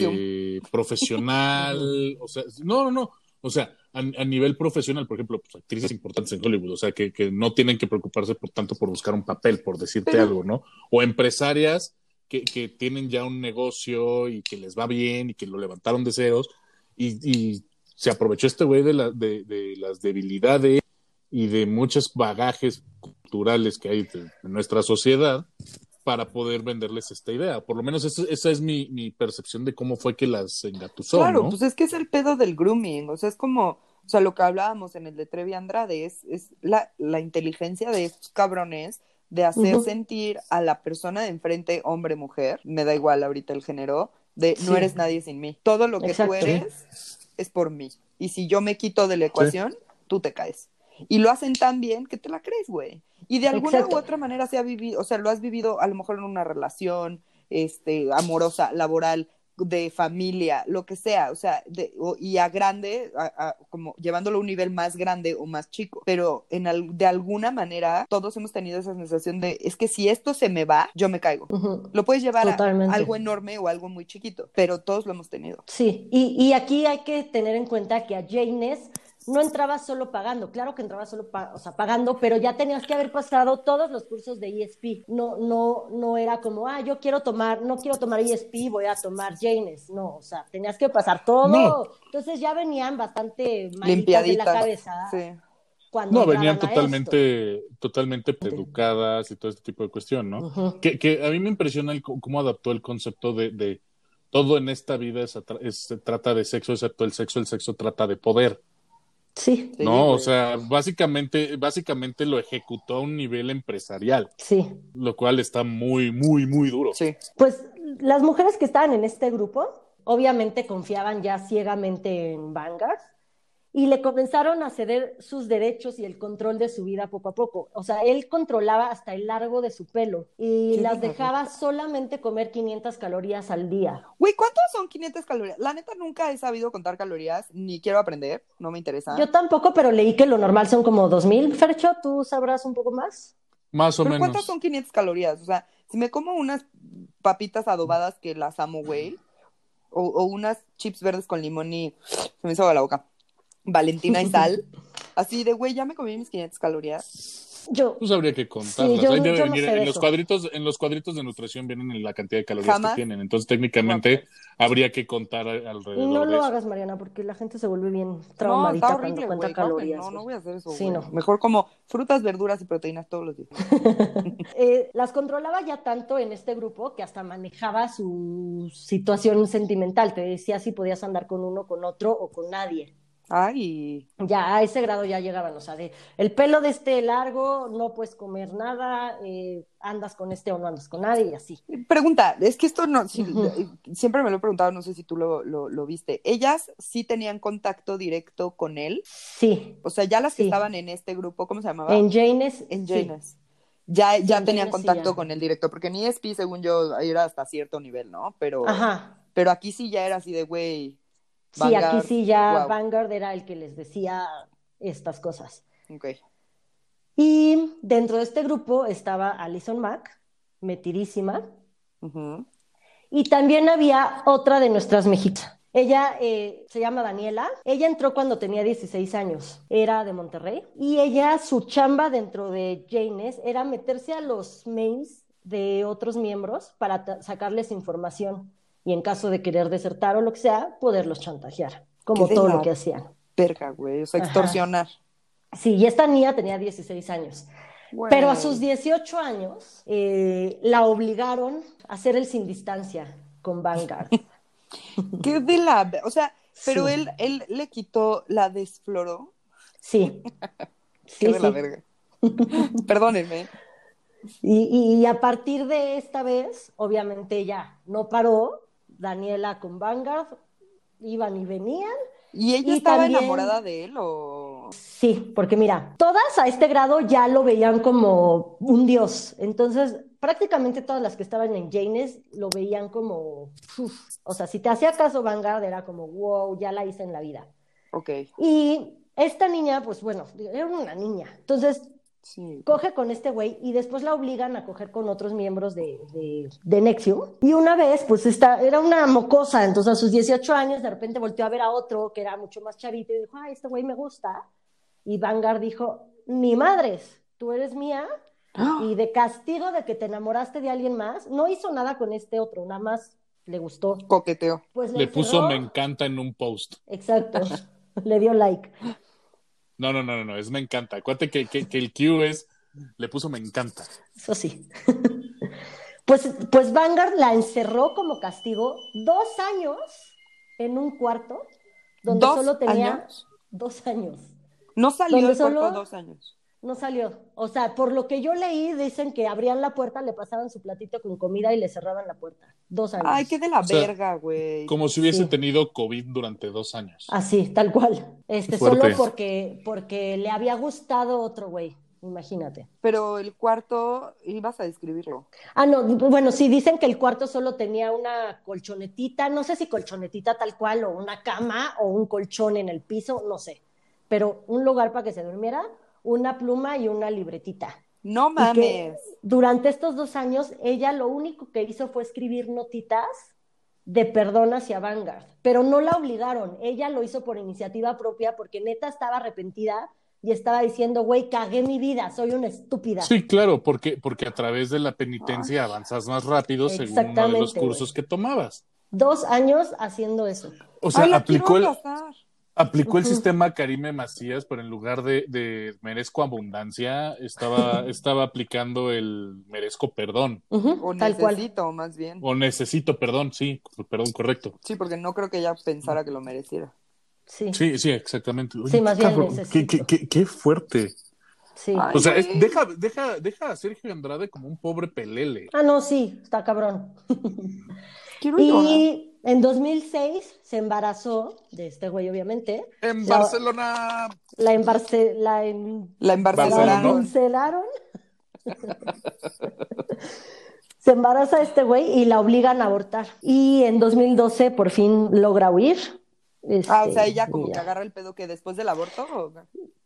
eh, profesional, [LAUGHS] o sea, no, no, no, o sea, a, a nivel profesional, por ejemplo, pues, actrices importantes en Hollywood, o sea, que, que no tienen que preocuparse por tanto por buscar un papel, por decirte Pero- algo, ¿no? O empresarias que, que tienen ya un negocio y que les va bien y que lo levantaron de ceros y, y se aprovechó este güey de, la, de, de las debilidades y de muchos bagajes culturales que hay en nuestra sociedad para poder venderles esta idea. Por lo menos esa, esa es mi, mi percepción de cómo fue que las engatusó, Claro, ¿no? pues es que es el pedo del grooming, o sea, es como, o sea, lo que hablábamos en el de Trevi Andrade, es, es la, la inteligencia de estos cabrones de hacer sentir a la persona de enfrente, hombre, mujer, me da igual ahorita el género, de no eres nadie sin mí. Todo lo que Exacto. tú eres es por mí. Y si yo me quito de la ecuación, tú te caes. Y lo hacen tan bien que te la crees, güey. Y de alguna Exacto. u otra manera se ha vivido, o sea, lo has vivido a lo mejor en una relación, este, amorosa, laboral, de familia, lo que sea, o sea, de, o- y a grande, a- a- como llevándolo a un nivel más grande o más chico, pero en al- de alguna manera todos hemos tenido esa sensación de, es que si esto se me va, yo me caigo. Lo puedes llevar a algo enorme o algo muy chiquito, pero todos lo hemos tenido. Sí, y, y aquí hay que tener en cuenta que a Janes no entraba solo pagando, claro que entraba solo pa- o sea, pagando, pero ya tenías que haber pasado todos los cursos de ESP. No, no, no era como, ah, yo quiero tomar, no quiero tomar ESP, voy a tomar Janes. No, o sea, tenías que pasar todo. No. Entonces ya venían bastante malitas de la Limpiaditas. cabeza Sí. cuando No, venían esto. totalmente, totalmente educadas y todo este tipo de cuestión, ¿no? Que, que a mí me impresiona el cómo adaptó el concepto de, de todo en esta vida es atra- es- se trata de sexo, excepto el sexo, el sexo trata de poder, Sí, ¿no? O güey. sea, básicamente, básicamente lo ejecutó a un nivel empresarial, sí. lo cual está muy, muy, muy duro. Sí. Pues las mujeres que estaban en este grupo, obviamente confiaban ya ciegamente en Vanguard y le comenzaron a ceder sus derechos y el control de su vida poco a poco. O sea, él controlaba hasta el largo de su pelo y las dejaba solamente comer 500 calorías al día. Güey, ¿cuántos son 500 calorías? La neta nunca he sabido contar calorías, ni quiero aprender, no me interesa. Yo tampoco, pero leí que lo normal son como 2000. Fercho, ¿tú sabrás un poco más? Más o ¿Pero menos. cuántas son 500 calorías? O sea, si me como unas papitas adobadas que las amo, güey, o, o unas chips verdes con limón y se me hizo agua la boca, Valentina y sal, [LAUGHS] así de, güey, ya me comí mis 500 calorías. Yo, Pues habría que contarlas. yo- Ahí debe yo no venir- sé de en los cuadritos, en los cuadritos de nutrición vienen en la cantidad de calorías Jamás. que tienen. Entonces, técnicamente, habría que contar alrededor no de lo eso. hagas, Mariana, porque la gente se vuelve bien No, traumadita cuando horrible, cuenta no, calorías. No, no voy a hacer eso, Sí, no. Mejor como frutas, verduras y proteínas todos los días. [LAUGHS] Eh, las controlaba ya tanto en este grupo que hasta manejaba su situación sentimental. Te decía si podías andar con uno, con otro o con nadie. Ay, Ya a ese grado ya llegaban, o sea, de el pelo de este largo, no puedes comer nada, eh, andas con este o no andas con nadie y así. Pregunta, es que esto no, sí, eh, siempre me lo he preguntado, no sé si tú lo, lo, lo viste. ¿Ellas sí tenían contacto directo con él? Sí, O sea, ya las que Sí. estaban en este grupo, ¿cómo se llamaba? en Janes. En sí. Janes. Ya, ya en tenían Janes contacto ya. con él directo, porque en ESP, según yo, era hasta cierto nivel, ¿no? Pero, Ajá. pero aquí sí ya era así de, güey, Sí, aquí sí ya wow. Vanguard era el que les decía estas cosas. ok. Y dentro de este grupo estaba Alison Mack, metidísima, y también había otra de nuestras mexicanas. Ella eh, se llama Daniela. Ella entró cuando tenía 16 años. Era de Monterrey. Y ella, su chamba dentro de Janes era meterse a los mails de otros miembros para sacarles información. Y en caso de querer desertar o lo que sea, poderlos chantajear. Como todo lo que hacían. Verga, güey, o sea, Ajá. extorsionar. Sí, y esta niña tenía 16 años. Pero a sus 18 años eh, la obligaron a hacer el sin distancia con Vanguard. [LAUGHS] Qué de la... O sea, pero Sí. él, él le quitó, la desfloró. Sí. [LAUGHS] Qué Sí, de la verga. [LAUGHS] Perdónenme. Y, y a partir de esta vez, obviamente ya no paró. Daniela con Vanguard iban y venían. ¿Y ella Y estaba también- enamorada de él o...? Sí, porque mira, todas a este grado ya lo veían como un dios. Entonces, prácticamente todas las que estaban en Janes lo veían como, uf. o sea, si te hacía caso Vanguard era como, wow, ya la hice en la vida. Ok, Y esta niña, pues bueno, era una niña. Entonces, sí. coge con este güey y después la obligan a coger con otros miembros de, de, de Nexium. Y una vez, pues esta, era una mocosa, entonces a sus 18 años de repente volteó a ver a otro que era mucho más chavito y dijo, ay, este güey me gusta. Y Vanguard dijo, ni madres, tú eres mía y de castigo de que te enamoraste de alguien más, no hizo nada con este otro, nada más le gustó. Coqueteo. Pues Le puso encerró- me encanta en un post. Exacto, [LAUGHS] le dio like. No, no, no, no, no, es me encanta. Acuérdate que, que, que el Q es, le puso me encanta. Eso sí. [LAUGHS] Pues, pues Vanguard la encerró como castigo dos años en un cuarto donde ¿Dos solo tenía años? dos años. No salió Donde el cuerpo solo- dos años. No salió. O sea, por lo que yo leí, dicen que abrían la puerta, le pasaban su platito con comida y le cerraban la puerta. Dos años. Ay, qué de la O sea, verga, güey. Como si hubiese Sí. tenido COVID durante dos años. Así, tal cual. Este, Fuerte. solo porque, porque le había gustado otro güey. Imagínate. Pero el cuarto, ibas a describirlo. Ah, no, bueno, sí, dicen que el cuarto solo tenía una colchonetita, no sé si colchonetita tal cual, o una cama, o un colchón en el piso, no sé, pero un lugar para que se durmiera, una pluma y una libretita. No mames. durante estos dos años, ella lo único que hizo fue escribir notitas de perdón hacia Vanguard, pero no la obligaron, ella lo hizo por iniciativa propia porque neta estaba arrepentida y estaba diciendo, güey, cagué mi vida, soy una estúpida. Sí, claro, porque, porque a través de la penitencia avanzas más rápido según uno de los cursos que tomabas. Dos años haciendo eso. O sea, Ay, aplicó el. Aplicó el sistema Karime Macías, pero en lugar de, de merezco abundancia, estaba, [LAUGHS] estaba aplicando el merezco perdón. O tal cual. necesito, más bien. O necesito perdón, sí, perdón, correcto. Sí, porque no creo que ella pensara que lo mereciera. Sí, Sí, sí, exactamente. Oye, Sí, más qué bien necesito. qué, qué- qué- qué fuerte. sí. Ay. O sea, es- deja, deja, deja a Sergio Andrade como un pobre pelele. Ah, no, sí, está cabrón. Quiero llorar. Y en 2006 se embarazó de este güey, obviamente. En La- Barcelona. La, embarce, la, en- La embarcelaron. [LAUGHS] Se embaraza este güey y la obligan a abortar. Y en 2012 por fin logra huir. Ah, o Este, sea, ella como que agarra el pedo que después del aborto o,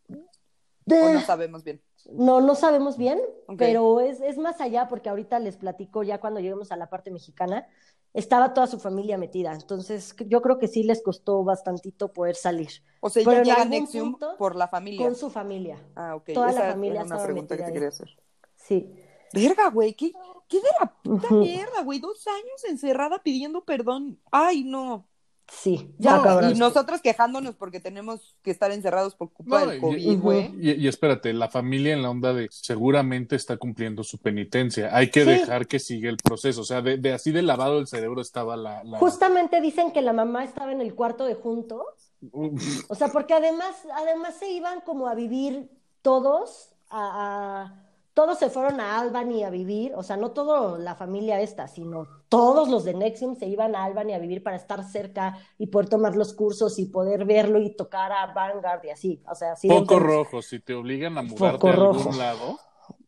o no sabemos bien. No, no sabemos bien, pero es, es más allá porque ahorita les platico ya cuando lleguemos a la parte mexicana. estaba toda su familia metida. Entonces, yo creo que sí les costó bastantito poder salir. O sea, Pero ella en llega a algún Nexium punto, por la familia. Con su familia. Ah, ok. toda la familia era una pregunta que te quería hacer. Sí. Verga, güey, ¿qué, qué de la puta mierda, güey? Dos años encerrada pidiendo perdón. Ay, no. Sí, No, está cabrón. y nosotros quejándonos porque tenemos que estar encerrados por culpa No, del y- COVID, güey. Y, y espérate, la familia en la onda de seguramente está cumpliendo su penitencia. Hay que Sí. dejar que siga el proceso. O sea, de, de así de lavado del cerebro estaba la. la- Justamente dicen que la mamá estaba en el cuarto de juntos. Uf, O sea, porque además, además se iban como a vivir todos a, a- todos se fueron a Albany a vivir, o sea, no toda la familia esta, sino todos los de Nexium se iban a Albany a vivir para estar cerca y poder tomar los cursos y poder verlo y tocar a Vanguard y así, o sea, así Poco enfermos. rojo. Si te obligan a mudarte a algún rojo. lado,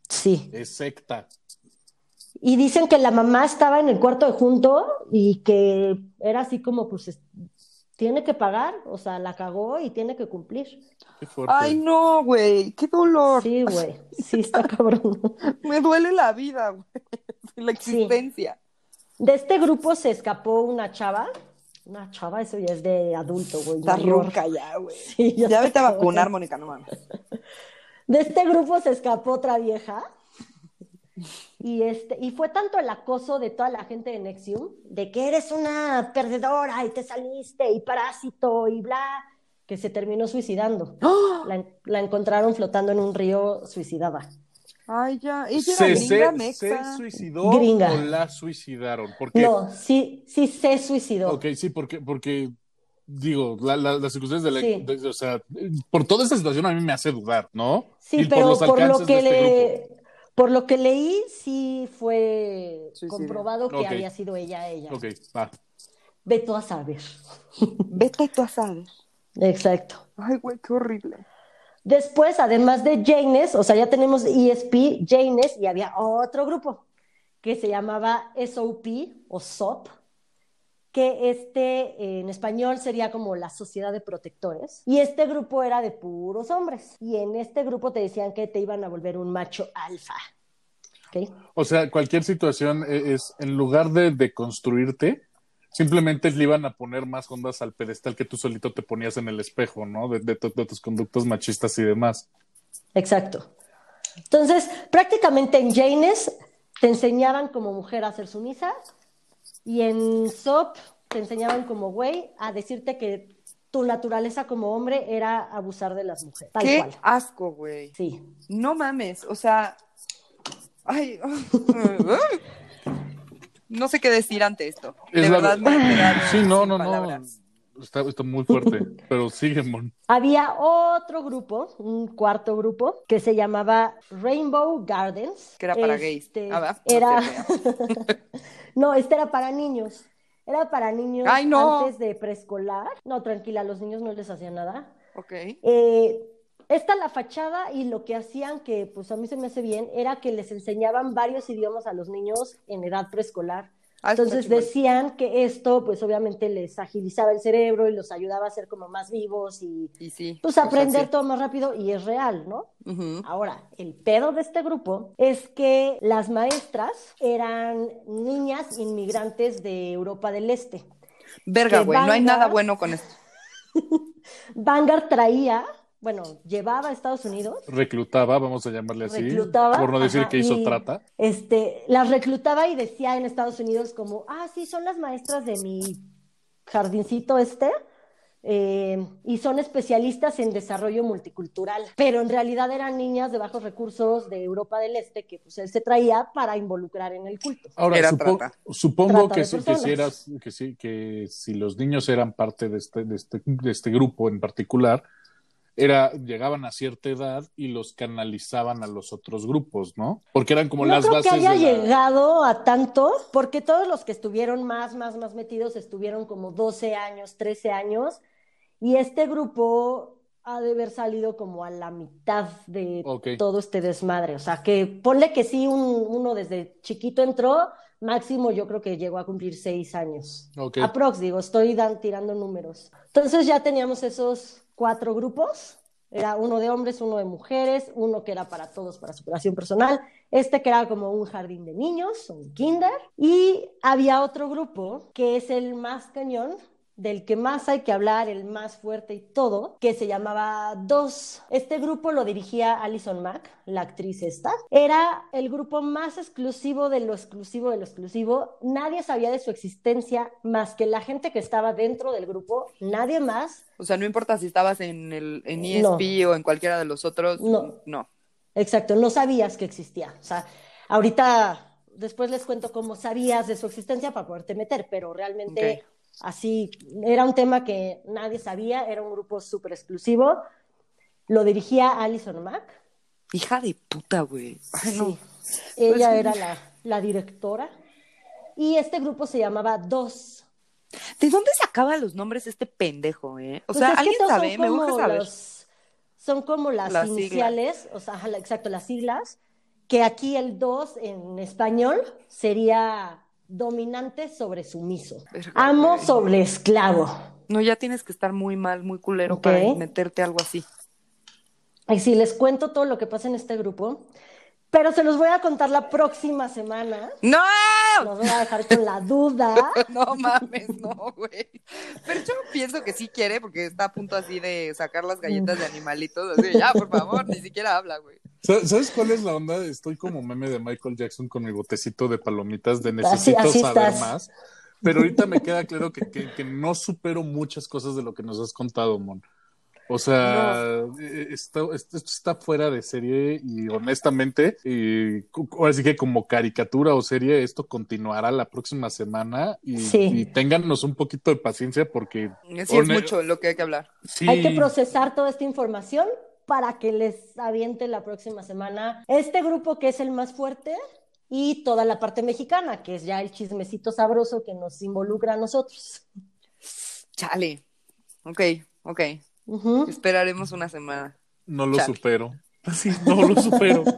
Sí. es secta. Y dicen que la mamá estaba en el cuarto de junto y que era así como, pues, es- tiene que pagar, o sea, la cagó y tiene que cumplir. Qué fuerte. Ay, no, güey, qué dolor. Sí, güey, sí está cabrón. [LAUGHS] Me duele la vida, güey. La Sí. existencia. De este grupo se escapó una chava. Una chava, eso ya es de adulto, güey. Está ronca ya, güey. [LAUGHS] Sí, ya Ya vete a vacunar, Mónica, no mames. De este grupo se escapó otra vieja. Y, este, y fue tanto el acoso de toda la gente de Nexium, de que eres una perdedora y te saliste y parásito y bla, que se terminó suicidando. La, en- la encontraron flotando en un río suicidada. Ay, ya. Ella ¿Se, gringa, se- mexa. se suicidó Gringa. o la suicidaron? Porque, No, sí, sí se suicidó. ok, sí, porque, porque digo, la- la- las circunstancias de la, Sí. de- o sea, por toda esta situación a mí me hace dudar, ¿no? Sí, Y pero por, lo que de este le, por lo que leí, sí fue Suicidio. comprobado que había sido ella ella. Ok, va. Ve tú a saber. [LAUGHS] Vete tú a saber. Exacto. Ay, güey, qué horrible. Después, además de Janes, o sea, ya tenemos ESP, Janes, y había otro grupo que se llamaba SOP o SOP, que este eh, en español sería como la Sociedad de Protectores. Y este grupo era de puros hombres. Y en este grupo te decían que te iban a volver un macho alfa. O sea, cualquier situación e- es, en lugar de, de construirte, simplemente le iban a poner más ondas al pedestal que tú solito te ponías en el espejo, ¿no? De, de tu- de tus conductas machistas y demás. Exacto. Entonces, prácticamente en Janes te enseñaban como mujer a ser sumisa y en SOP te enseñaban como güey a decirte que tu naturaleza como hombre era abusar de las mujeres. Tal Qué cual. asco, güey. Sí. No mames, o sea. Ay. [LAUGHS] No sé qué decir ante esto. De Es la verdad ver- me he quedado Sí, no, no, no. palabras. Está, está muy fuerte, [LAUGHS] pero sigue, Mon. Había otro grupo, un cuarto grupo, que se llamaba Rainbow Gardens. Que era para gays. Este, Ah, era... [LAUGHS] [LAUGHS] no, este era para niños. Era para niños Ay, no. antes de preescolar. No, tranquila, a los niños no les hacía nada. Ok. Eh, esta la fachada y lo que hacían, que pues a mí se me hace bien, era que les enseñaban varios idiomas a los niños en edad preescolar. Ah, Entonces decían que esto pues obviamente les agilizaba el cerebro y los ayudaba a ser como más vivos y Y sí. pues o sea, aprender todo más rápido y es real, ¿no? Ahora, el pedo de este grupo es que las maestras eran niñas inmigrantes de Europa del Este. Verga, güey, no hay nada bueno con esto. [LAUGHS] Vanguard traía, bueno, llevaba a Estados Unidos Reclutaba, vamos a llamarle así, reclutaba. por no decir ajá, que hizo y, trata. Este, las reclutaba y decía en Estados Unidos como, ah, sí, son las maestras de mi jardincito este. eh, y son especialistas en desarrollo multicultural, pero en realidad eran niñas de bajos recursos de Europa del Este que pues él se traía para involucrar en el culto. Ahora, Era supo- trata. supongo Trata que, que, si eras, que, sí, que si los niños eran parte de este, de este, de este grupo en particular, era, llegaban a cierta edad y los canalizaban a los otros grupos, ¿no? Porque eran como no las creo bases que haya de la- llegado a tanto, porque todos los que estuvieron más, más, más metidos estuvieron como 12 años, 13 años, y este grupo ha de haber salido como a la mitad de Ok. todo este desmadre. O sea, que ponle que sí, un- uno desde chiquito entró, máximo yo creo que llegó a cumplir seis años. Ok. Aprox, digo, estoy dan- tirando números. Entonces ya teníamos esos cuatro grupos. Era uno de hombres, uno de mujeres, uno que era para todos, para superación personal, este que era como un jardín de niños, un kinder, y había otro grupo que es el más cañón, del que más hay que hablar, el más fuerte y todo, que se llamaba Dos. Este grupo lo dirigía Alison Mack, la actriz esta. Era el grupo más exclusivo de lo exclusivo de lo exclusivo. Nadie sabía de su existencia más que la gente que estaba dentro del grupo, nadie más. O sea, no importa si estabas en el en ESP o en cualquiera de los otros. No. No. Exacto, no sabías que existía. O sea, ahorita después les cuento cómo sabías de su existencia para poderte meter, pero realmente. Así era un tema que nadie sabía, era un grupo súper exclusivo. Lo dirigía Alison Mack. Hija de puta, güey. No. Sí. Ella Pues- era la, la directora. Y este grupo se llamaba Dos. ¿De dónde sacaba los nombres este pendejo, eh? O Pues sea, ¿alguien sabe? Me gusta saber. los- son como las, iniciales, o sea, ajá, exacto, las siglas, que aquí el 2 en español sería dominante sobre sumiso, amo sobre esclavo. No, ya tienes que estar muy mal, muy culero para meterte algo así. Y si les cuento todo lo que pasa en este grupo, pero se los voy a contar la próxima semana. ¡No! Los voy a dejar con la duda. [LAUGHS] No mames, no, güey. Pero yo pienso que sí quiere porque está a punto así de sacar las galletas de animalitos. Así, ya, por favor, ni siquiera habla, güey. ¿Sa- ¿Sabes cuál es la onda? Estoy como meme de Michael Jackson con mi botecito de palomitas de necesito así saber estás. más. Pero ahorita me queda claro que, que- que no supero muchas cosas de lo que nos has contado, Mon. O sea, eh, esto, esto está fuera de serie y honestamente, y, ahora sí que como caricatura o serie, esto continuará la próxima semana y, Sí. y téngannos un poquito de paciencia porque Sí, es mucho lo que hay que hablar. sí, Hay que procesar toda esta información para que les aviente la próxima semana este grupo que es el más fuerte y toda la parte mexicana, que es ya el chismecito sabroso que nos involucra a nosotros. Chale. Ok, ok. Esperaremos una semana. no lo Chale. supero. Sí, no lo supero. [LAUGHS]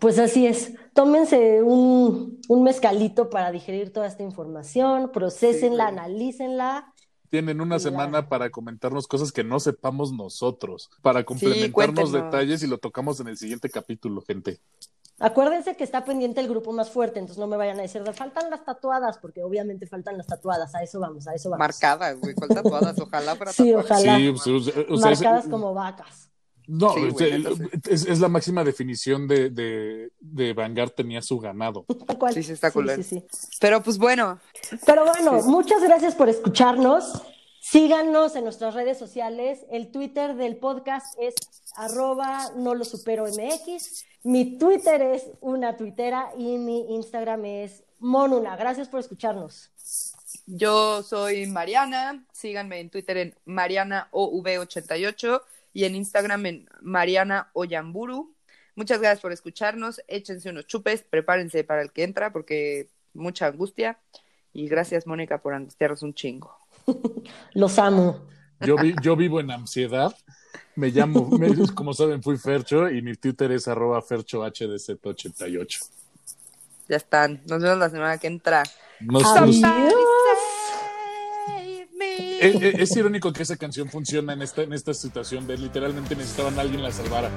Pues así es. Tómense un, un mezcalito para digerir toda esta información, procesenla, Sí, analícenla. Tienen una semana para comentarnos cosas que no sepamos nosotros, para complementarnos detalles y lo tocamos en el siguiente capítulo, gente. Acuérdense que está pendiente el grupo más fuerte, entonces no me vayan a decir, faltan las tatuadas, porque obviamente faltan las tatuadas, a eso vamos, a eso vamos. Marcadas, güey. ¿Cuál tatuadas? Ojalá para Sí, ojalá. Sí, o sea, o sea, o sea, es- Marcadas como vacas. No, Sí, güey, sí. es, es la máxima definición de, de, de Vanguard tenía su ganado. Cual. Sí, sí, está sí, sí. Pero pues bueno, Pero bueno, Sí. muchas gracias por escucharnos. Síganos en nuestras redes sociales. El Twitter del podcast es arroba no lo supero MX. Mi Twitter es una tuitera y mi Instagram es monuna. Gracias por escucharnos. yo soy Mariana. Síganme en Twitter en MarianaOV88 y en Instagram en Mariana Oyamburu. Muchas gracias por escucharnos. Échense unos chupes, prepárense para el que entra porque mucha angustia. Y gracias, Mónica, por angustiarnos un chingo. [LAUGHS] Los amo. Yo, vi- yo vivo en ansiedad. Me llamo, [LAUGHS] me- como saben, fui Fercho y mi Twitter es arroba FerchoHDZ88. Ya están. Nos vemos la semana que entra. Nos- Adiós. nos- es- es irónico que esa canción funciona en esta, en esta situación de literalmente necesitaban a alguien la salvara.